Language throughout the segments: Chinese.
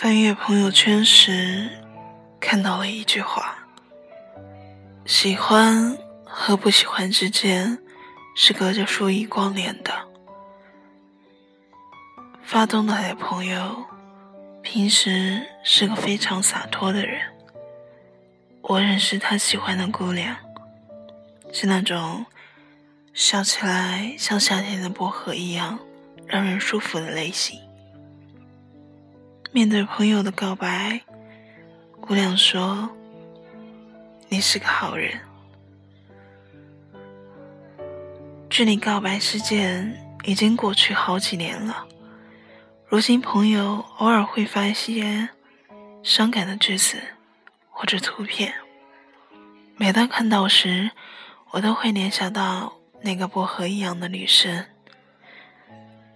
翻阅朋友圈时，看到了一句话：“喜欢和不喜欢之间，是隔着数亿光年的。”发动态的朋友，平时是个非常洒脱的人。我认识他喜欢的姑娘，是那种笑起来像夏天的薄荷一样让人舒服的类型。面对朋友的告白，姑娘说：“你是个好人。”距离告白事件已经过去好几年了。如今，朋友偶尔会发一些伤感的句子或者图片。每当看到时，我都会联想到那个薄荷一样的女生。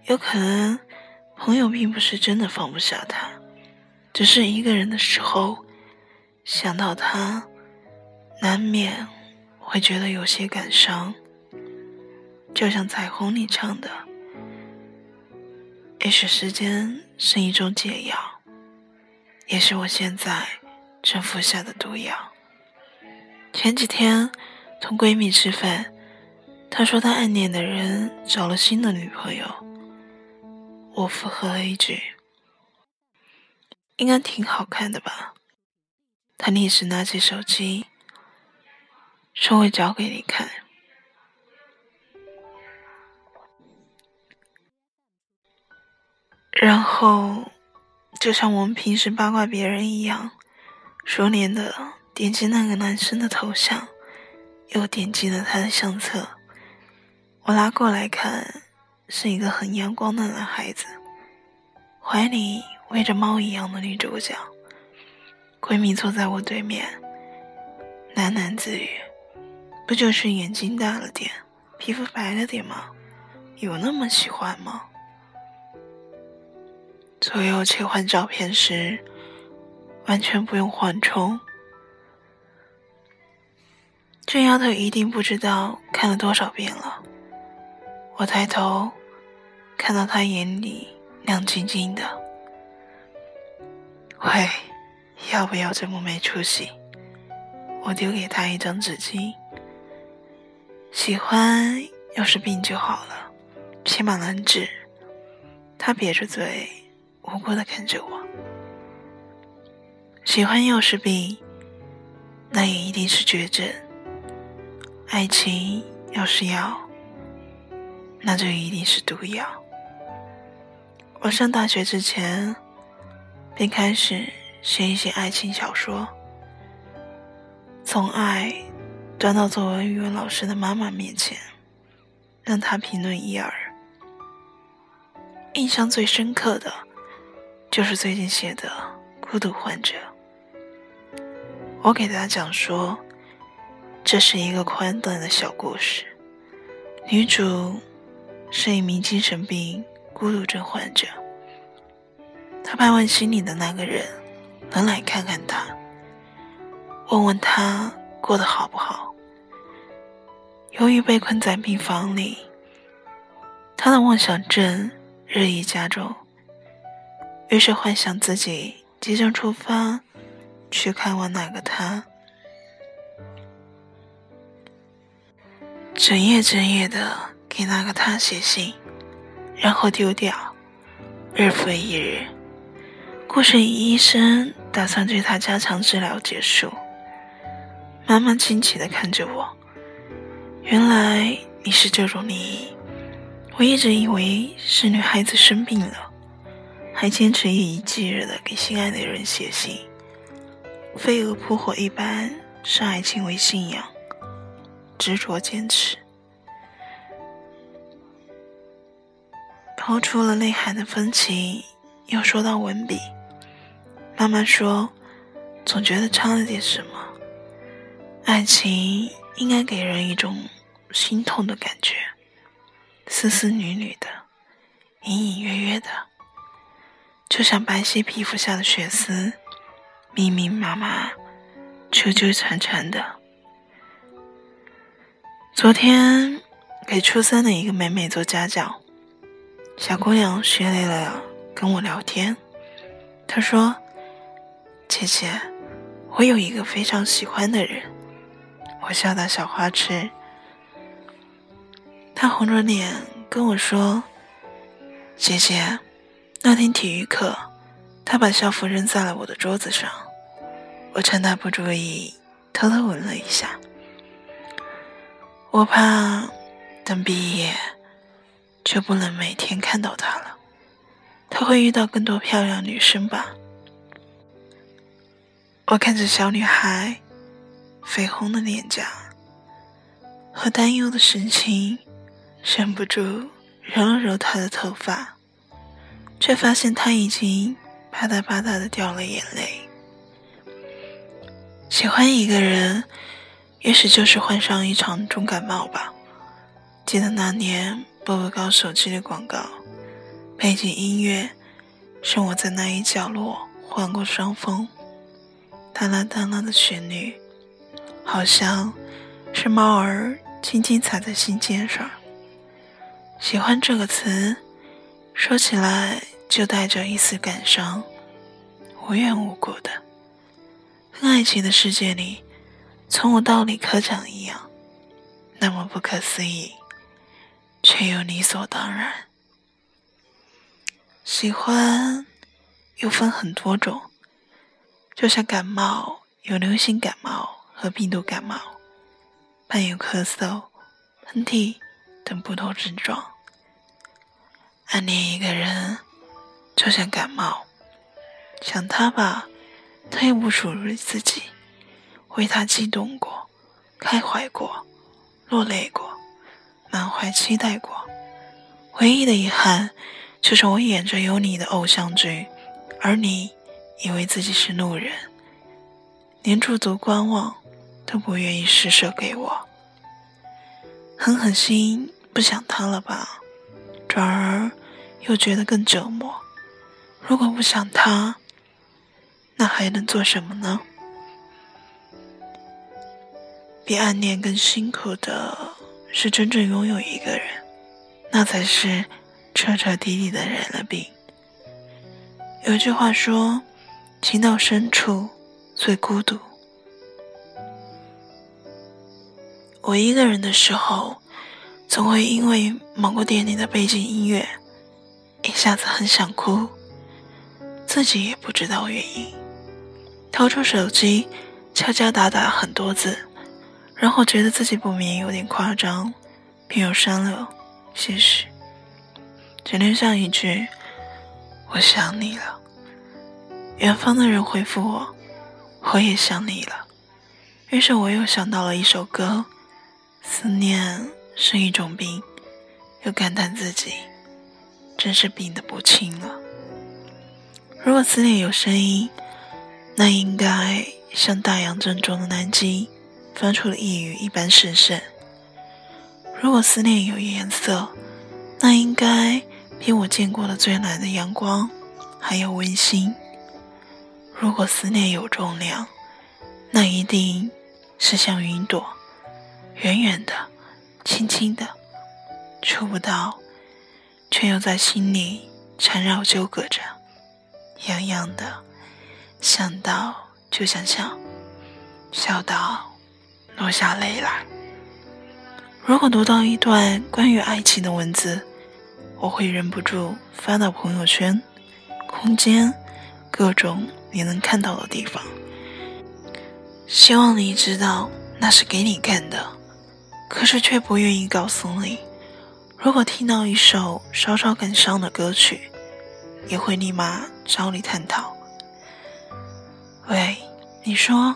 有可能，朋友并不是真的放不下他，只是一个人的时候想到他，难免会觉得有些感伤。就像彩虹里唱的。也许时间是一种解药，也是我现在正服下的毒药。前几天同闺蜜吃饭，她说她暗恋的人找了新的女朋友，我附和了一句：“应该挺好看的吧？”他立时拿起手机，说会找给你看。然后，就像我们平时八卦别人一样，熟练的点击那个男生的头像，又点击了他的相册。我拉过来看，是一个很阳光的男孩子，怀里喂着猫一样的女主角。闺蜜坐在我对面，喃喃自语：“不就是眼睛大了点，皮肤白了点吗？有那么喜欢吗？”左右切换照片时，完全不用缓冲。这丫头一定不知道看了多少遍了。我抬头，看到他眼里亮晶晶的。喂，要不要这么没出息？我丢给他一张纸巾。喜欢要是病就好了，起码能治。他瘪着嘴。无辜的看着我，喜欢要是病，那也一定是绝症；爱情要是药，那就一定是毒药。我上大学之前，便开始写一些爱情小说，从爱端到作为语文老师的妈妈面前，让她评论一二。《印象最深刻的。就是最近写的《孤独患者》，我给大家讲说，这是一个宽短的小故事。女主是一名精神病孤独症患者，他盼望心里的那个人能来看看他，问问他过得好不好。由于被困在病房里，他的妄想症日益加重。于是幻想自己即将出发去看望那个他，整夜整夜的给那个他写信，然后丢掉，日复一日。故事以医生打算对他加强治疗结束。妈妈惊奇的看着我，原来你是这种利益，我一直以为是女孩子生病了。还坚持夜以继日的给心爱的人写信，飞蛾扑火一般视爱情为信仰，执着坚持。抛出了内涵的风情，又说到文笔。妈妈说，总觉得差了点什么。爱情应该给人一种心痛的感觉，丝丝缕缕的，隐隐约约的。就像白皙皮肤下的血丝，密密麻麻，纠纠缠缠的。昨天给初三的一个妹妹做家教，小姑娘学累了跟我聊天，她说：“姐姐，我有一个非常喜欢的人。”我笑到小花痴。他红着脸跟我说：“姐姐，那天体育课，他把校服扔在了我的桌子上，我趁他不注意，偷偷闻了一下。我怕等毕业，就不能每天看到他了。他会遇到更多漂亮女生吧？”我看着小女孩绯红的脸颊和担忧的神情。忍不住揉了揉她的头发，却发现她已经啪嗒啪嗒的掉了眼泪。喜欢一个人，也许就是患上一场重感冒吧。记得那年步步高手机的广告，背景音乐是我在那一角落患过伤风，哒啦哒啦的旋律，好像是猫儿轻轻踩在心尖上。喜欢这个词，说起来就带着一丝感伤，无缘无故的。跟爱情的世界里，从无道理可讲一样，那么不可思议，却又理所当然。喜欢又分很多种，就像感冒有流行感冒和病毒感冒，伴有咳嗽、喷嚏等不同症状。暗恋一个人，就像感冒，想他吧，他又不属于自己，为他激动过，开怀过，落泪过，满怀期待过。唯一的遗憾，就是我演着有你的偶像剧，而你以为自己是路人，连驻足观望都不愿意施舍给我。狠狠心，不想他了吧？转而。又觉得更折磨。如果不想他，那还能做什么呢？比暗恋更辛苦的是真正拥有一个人，那才是彻彻底底的染了病。有句话说：“情到深处最孤独。”我一个人的时候，总会因为某个电影的背景音乐。一下子很想哭，自己也不知道原因。掏出手机，敲敲打打很多字，然后觉得自己不免有点夸张，便又删了些许，只留下一句：“我想你了。”远方的人回复我：“我也想你了。”于是我又想到了一首歌：“思念是一种病。”又感叹自己。真是病得不轻了。如果思念有声音，那应该像大洋正中的南极翻出的呓语一般神圣；如果思念有颜色，那应该比我见过的最蓝的阳光还要温馨；如果思念有重量，那一定是像云朵，远远的、轻轻的，触不到。却又在心里缠绕纠葛着，痒痒的，想到就想笑，笑到落下泪来。如果读到一段关于爱情的文字，我会忍不住发到朋友圈、空间、各种你能看到的地方，希望你知道那是给你看的，可是却不愿意告诉你。如果听到一首稍稍感伤的歌曲，也会立马找你探讨。喂，你说，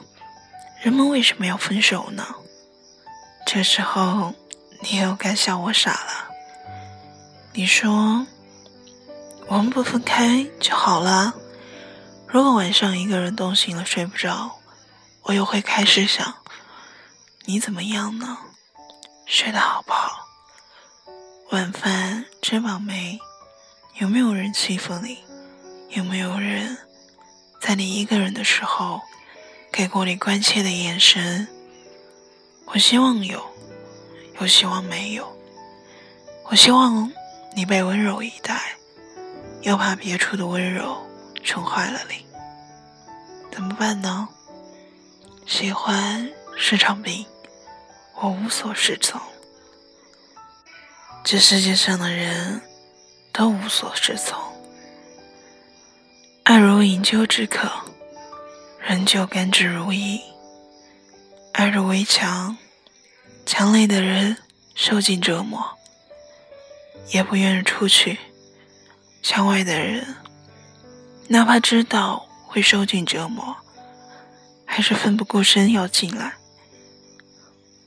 人们为什么要分手呢？这时候，你又该笑我傻了。你说，我们不分开就好了。如果晚上一个人冻醒了睡不着，我又会开始想，你怎么样呢？睡得好不好？晚饭吃饱没？有没有人欺负你？有没有人在你一个人的时候给过你关切的眼神？我希望有，又希望没有。我希望你被温柔以待，又怕别处的温柔宠坏了你，怎么办呢？喜欢是场病，我无所适从。这世界上的人都无所适从。爱如饮鸩止渴，人就甘之如饴。爱如围墙，墙内的人受尽折磨，也不愿意出去。墙外的人，哪怕知道会受尽折磨。还是奋不顾身要进来，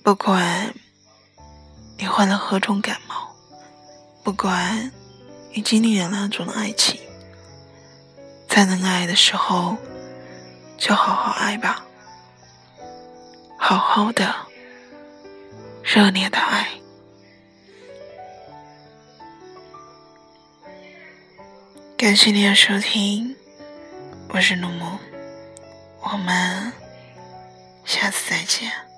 不管你患了何种感冒，不管你经历了哪种爱情，在能爱的时候，就好好爱吧，好好的，热烈的爱。感谢你的收听，我是陆木。我们下次再见。